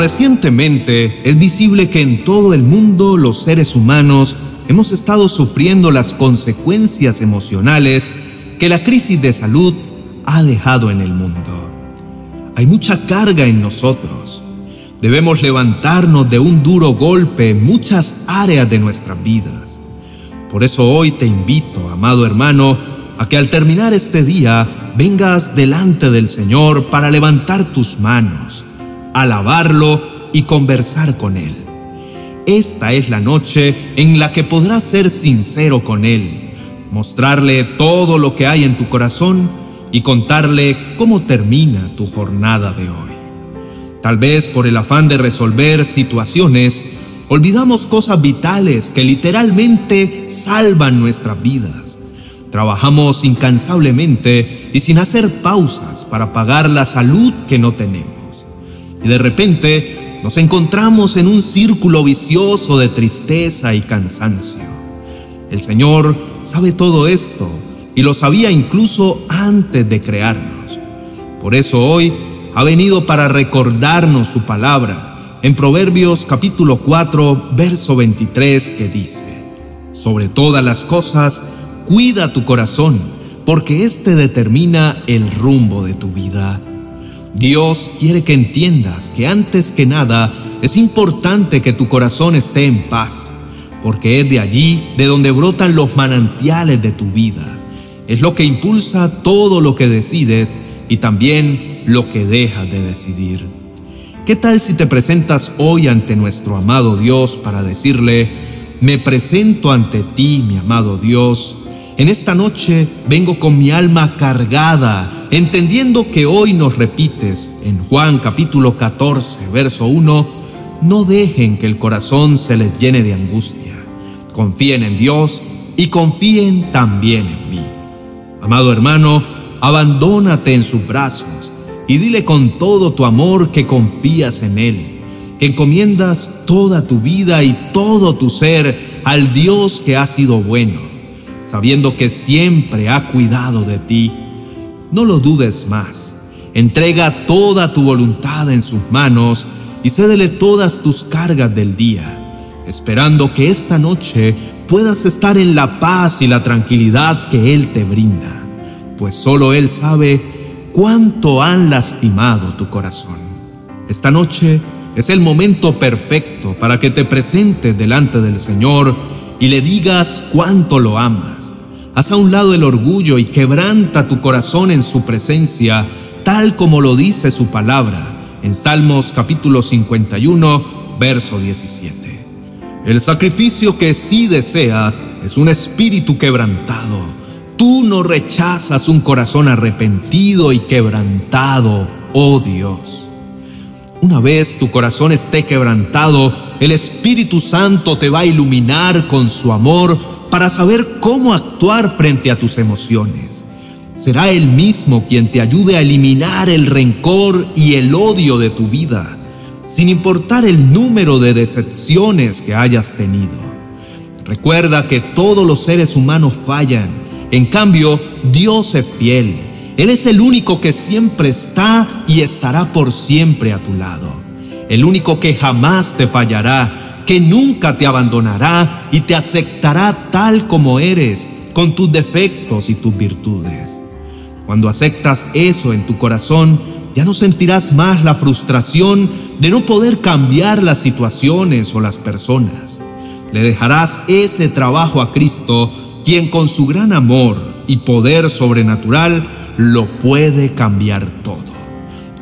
Recientemente es visible que en todo el mundo los seres humanos hemos estado sufriendo las consecuencias emocionales que la crisis de salud ha dejado en el mundo. Hay mucha carga en nosotros. Debemos levantarnos de un duro golpe en muchas áreas de nuestras vidas. Por eso hoy te invito, amado hermano, a que al terminar este día vengas delante del Señor para levantar tus manos, alabarlo y conversar con Él. Esta es la noche en la que podrás ser sincero con Él, mostrarle todo lo que hay en tu corazón y contarle cómo termina tu jornada de hoy. Tal vez por el afán de resolver situaciones, olvidamos cosas vitales que literalmente salvan nuestras vidas. Trabajamos incansablemente y sin hacer pausas para pagar la salud que no tenemos. Y de repente nos encontramos en un círculo vicioso de tristeza y cansancio. El Señor sabe todo esto y lo sabía incluso antes de crearnos. Por eso hoy ha venido para recordarnos su palabra en Proverbios capítulo 4, verso 23 que dice, Sobre todas las cosas, cuida tu corazón, porque éste determina el rumbo de tu vida. Dios quiere que entiendas que antes que nada es importante que tu corazón esté en paz, porque es de allí de donde brotan los manantiales de tu vida es lo que impulsa todo lo que decides y también lo que dejas de decidir. ¿Qué tal si te presentas hoy ante nuestro amado Dios para decirle, me presento ante ti, mi amado Dios, en esta noche vengo con mi alma cargada, entendiendo que hoy nos repites en Juan capítulo 14, verso 1, no dejen que el corazón se les llene de angustia. Confíen en Dios y confíen también en mí. Amado hermano, abandónate en sus brazos y dile con todo tu amor que confías en Él, que encomiendas toda tu vida y todo tu ser al Dios que ha sido bueno, sabiendo que siempre ha cuidado de ti. No lo dudes más. Entrega toda tu voluntad en sus manos y cédele todas tus cargas del día, esperando que esta noche puedas estar en la paz y la tranquilidad que Él te brinda, pues solo Él sabe cuánto han lastimado tu corazón. Esta noche es el momento perfecto para que te presentes delante del Señor y le digas cuánto lo amas. Haz a un lado el orgullo y quebranta tu corazón en su presencia, tal como lo dice su palabra en Salmos capítulo 51, verso 17. El sacrificio que sí deseas es un espíritu quebrantado. Tú no rechazas un corazón arrepentido y quebrantado, oh Dios. Una vez tu corazón esté quebrantado, el Espíritu Santo te va a iluminar con su amor para saber cómo actuar frente a tus emociones. Será Él mismo quien te ayude a eliminar el rencor y el odio de tu vida sin importar el número de decepciones que hayas tenido. Recuerda que todos los seres humanos fallan, en cambio Dios es fiel. Él es el único que siempre está y estará por siempre a tu lado. El único que jamás te fallará, que nunca te abandonará y te aceptará tal como eres, con tus defectos y tus virtudes. Cuando aceptas eso en tu corazón, ya no sentirás más la frustración de no poder cambiar las situaciones o las personas. Le dejarás ese trabajo a Cristo, quien con su gran amor y poder sobrenatural lo puede cambiar todo.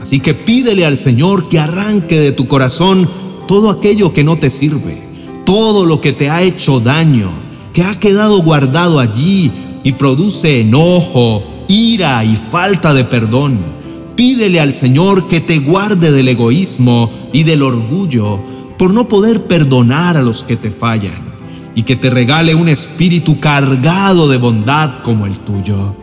Así que pídele al Señor que arranque de tu corazón todo aquello que no te sirve, todo lo que te ha hecho daño, que ha quedado guardado allí y produce enojo, ira y falta de perdón Pídele al Señor que te guarde del egoísmo y del orgullo por no poder perdonar a los que te fallan y que te regale un espíritu cargado de bondad como el tuyo.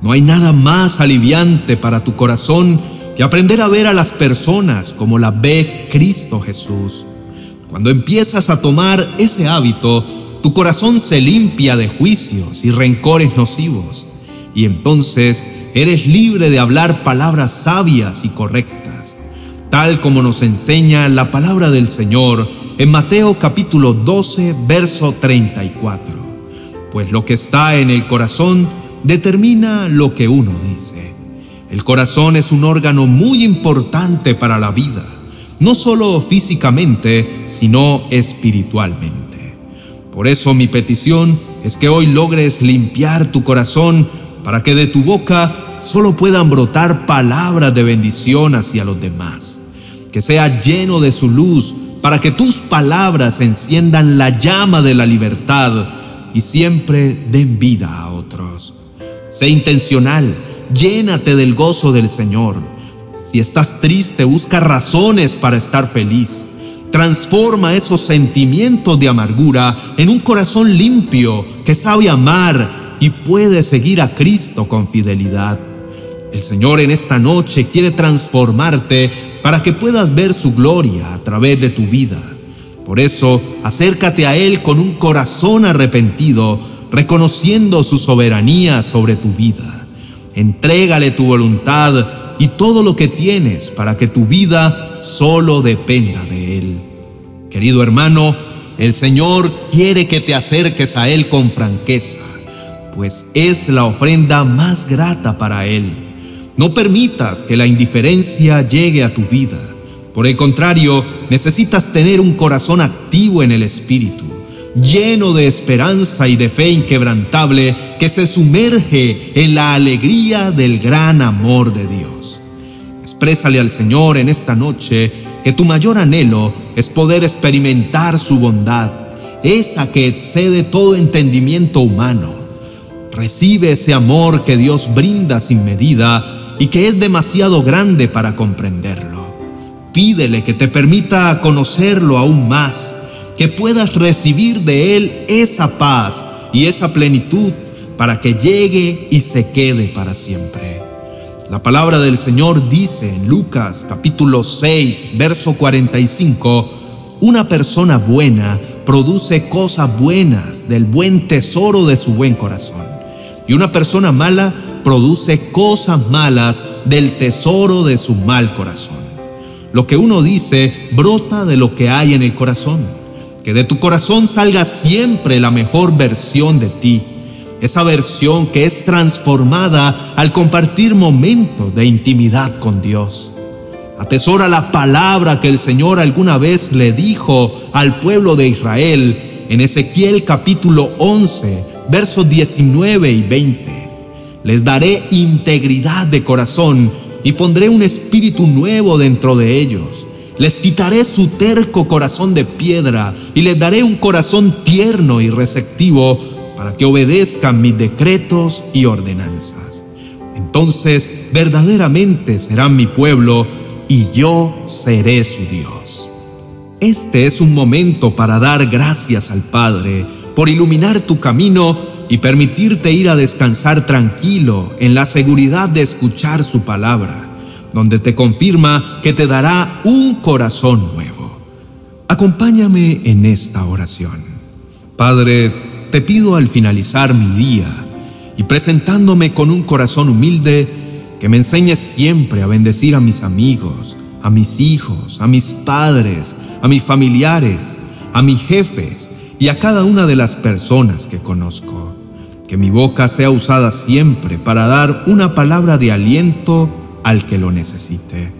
No hay nada más aliviante para tu corazón que aprender a ver a las personas como la ve Cristo Jesús. Cuando empiezas a tomar ese hábito, tu corazón se limpia de juicios y rencores nocivos y entonces eres libre de hablar palabras sabias y correctas. tal como nos enseña la palabra del Señor en Mateo capítulo 12, verso 34. Pues lo que está en el corazón determina lo que uno dice. El corazón es un órgano muy importante para la vida, no solo físicamente, sino espiritualmente. Por eso mi petición es que hoy logres limpiar tu corazón para que de tu boca solo puedan brotar palabras de bendición hacia los demás. Que sea lleno de su luz para que tus palabras enciendan la llama de la libertad y siempre den vida a otros. Sé intencional llénate del gozo del Señor. Si estás triste, busca razones para estar feliz. Transforma esos sentimientos de amargura en un corazón limpio que sabe amar y puede seguir a Cristo con fidelidad. El Señor en esta noche quiere transformarte para que puedas ver su gloria a través de tu vida. Por eso, acércate a Él con un corazón arrepentido, reconociendo su soberanía sobre tu vida. Entrégale tu voluntad y todo lo que tienes para que tu vida solo dependa de Él. Querido hermano, el Señor quiere que te acerques a Él con franqueza, pues es la ofrenda más grata para Él. No permitas que la indiferencia llegue a tu vida. Por el contrario, necesitas tener un corazón activo en el Espíritu lleno de esperanza y de fe inquebrantable que se sumerge en la alegría del gran amor de Dios. Exprésale al Señor en esta noche que tu mayor anhelo es poder experimentar su bondad, esa que excede todo entendimiento humano. Recibe ese amor que Dios brinda sin medida y que es demasiado grande para comprenderlo. Pídele que te permita conocerlo aún más que puedas recibir de Él esa paz y esa plenitud para que llegue y se quede para siempre. La palabra del Señor dice en Lucas capítulo 6, verso 45, una persona buena produce cosas buenas del buen tesoro de su buen corazón. Y una persona mala produce cosas malas del tesoro de su mal corazón. Lo que uno dice brota de lo que hay en el corazón. Que de tu corazón salga siempre la mejor versión de ti. Esa versión que es transformada al compartir momentos de intimidad con Dios. Atesora la palabra que el Señor alguna vez le dijo al pueblo de Israel en Ezequiel capítulo 11, versos 19 y 20. Les daré integridad de corazón y pondré un espíritu nuevo dentro de ellos les quitaré su terco corazón de piedra y les daré un corazón tierno y receptivo para que obedezcan mis decretos y ordenanzas. Entonces verdaderamente serán mi pueblo y yo seré su Dios. Este es un momento para dar gracias al Padre por iluminar tu camino y permitirte ir a descansar tranquilo en la seguridad de escuchar su palabra donde te confirma que te dará un corazón nuevo. Acompáñame en esta oración. Padre, te pido al finalizar mi día y presentándome con un corazón humilde, que me enseñes siempre a bendecir a mis amigos, a mis hijos, a mis padres, a mis familiares, a mis jefes y a cada una de las personas que conozco. Que mi boca sea usada siempre para dar una palabra de aliento al que lo necesite.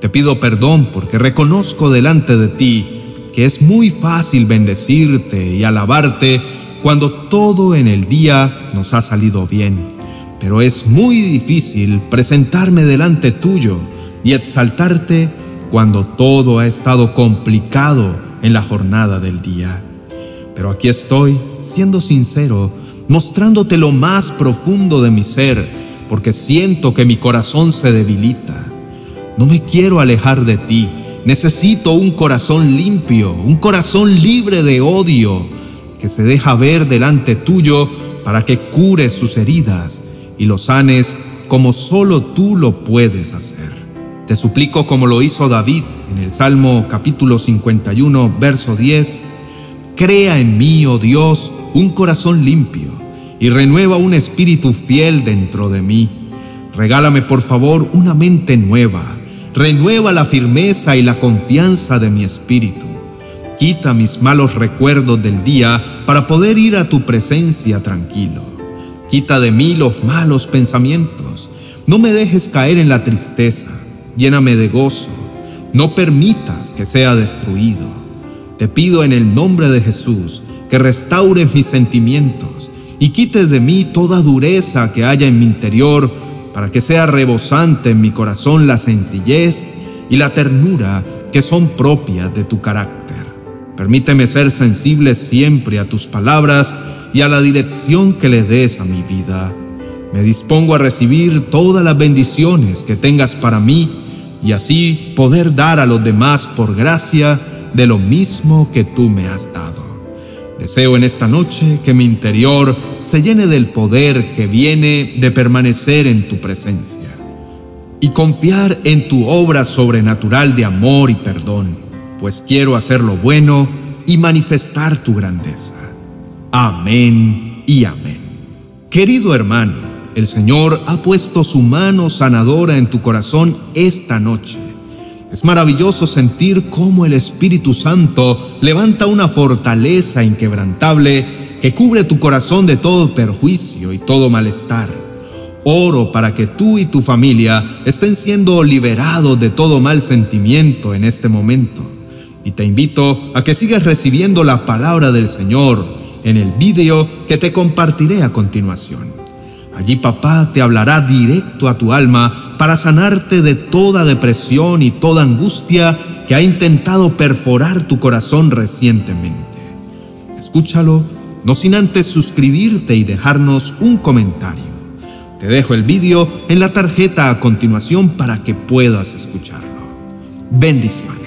Te pido perdón porque reconozco delante de ti que es muy fácil bendecirte y alabarte cuando todo en el día nos ha salido bien, pero es muy difícil presentarme delante tuyo y exaltarte cuando todo ha estado complicado en la jornada del día. Pero aquí estoy, siendo sincero, mostrándote lo más profundo de mi ser, porque siento que mi corazón se debilita. No me quiero alejar de ti. Necesito un corazón limpio, un corazón libre de odio, que se deja ver delante tuyo para que cures sus heridas y los sanes como solo tú lo puedes hacer. Te suplico como lo hizo David en el Salmo capítulo 51, verso 10, Crea en mí, oh Dios, un corazón limpio y renueva un espíritu fiel dentro de mí. Regálame por favor una mente nueva. renueva la firmeza y la confianza de mi espíritu. Quita mis malos recuerdos del día para poder ir a tu presencia tranquilo. Quita de mí los malos pensamientos. No me dejes caer en la tristeza. Lléname de gozo. No permitas que sea destruido. Te pido en el nombre de Jesús que restaures mis sentimientos y quites de mí toda dureza que haya en mi interior para que sea rebosante en mi corazón la sencillez y la ternura que son propias de tu carácter. Permíteme ser sensible siempre a tus palabras y a la dirección que le des a mi vida. Me dispongo a recibir todas las bendiciones que tengas para mí y así poder dar a los demás por gracia de lo mismo que tú me has dado. Deseo en esta noche que mi interior se llene del poder que viene de permanecer en tu presencia y confiar en tu obra sobrenatural de amor y perdón, pues quiero hacer lo bueno y manifestar tu grandeza. Amén y amén. Querido hermano, el Señor ha puesto su mano sanadora en tu corazón esta noche es maravilloso sentir cómo el Espíritu Santo levanta una fortaleza inquebrantable que cubre tu corazón de todo perjuicio y todo malestar. Oro para que tú y tu familia estén siendo liberados de todo mal sentimiento en este momento. Y te invito a que sigas recibiendo la palabra del Señor en el vídeo que te compartiré a continuación. Allí papá te hablará directo a tu alma para sanarte de toda depresión y toda angustia que ha intentado perforar tu corazón recientemente. Escúchalo, no sin antes suscribirte y dejarnos un comentario. Te dejo el vídeo en la tarjeta a continuación para que puedas escucharlo. Bendiciones.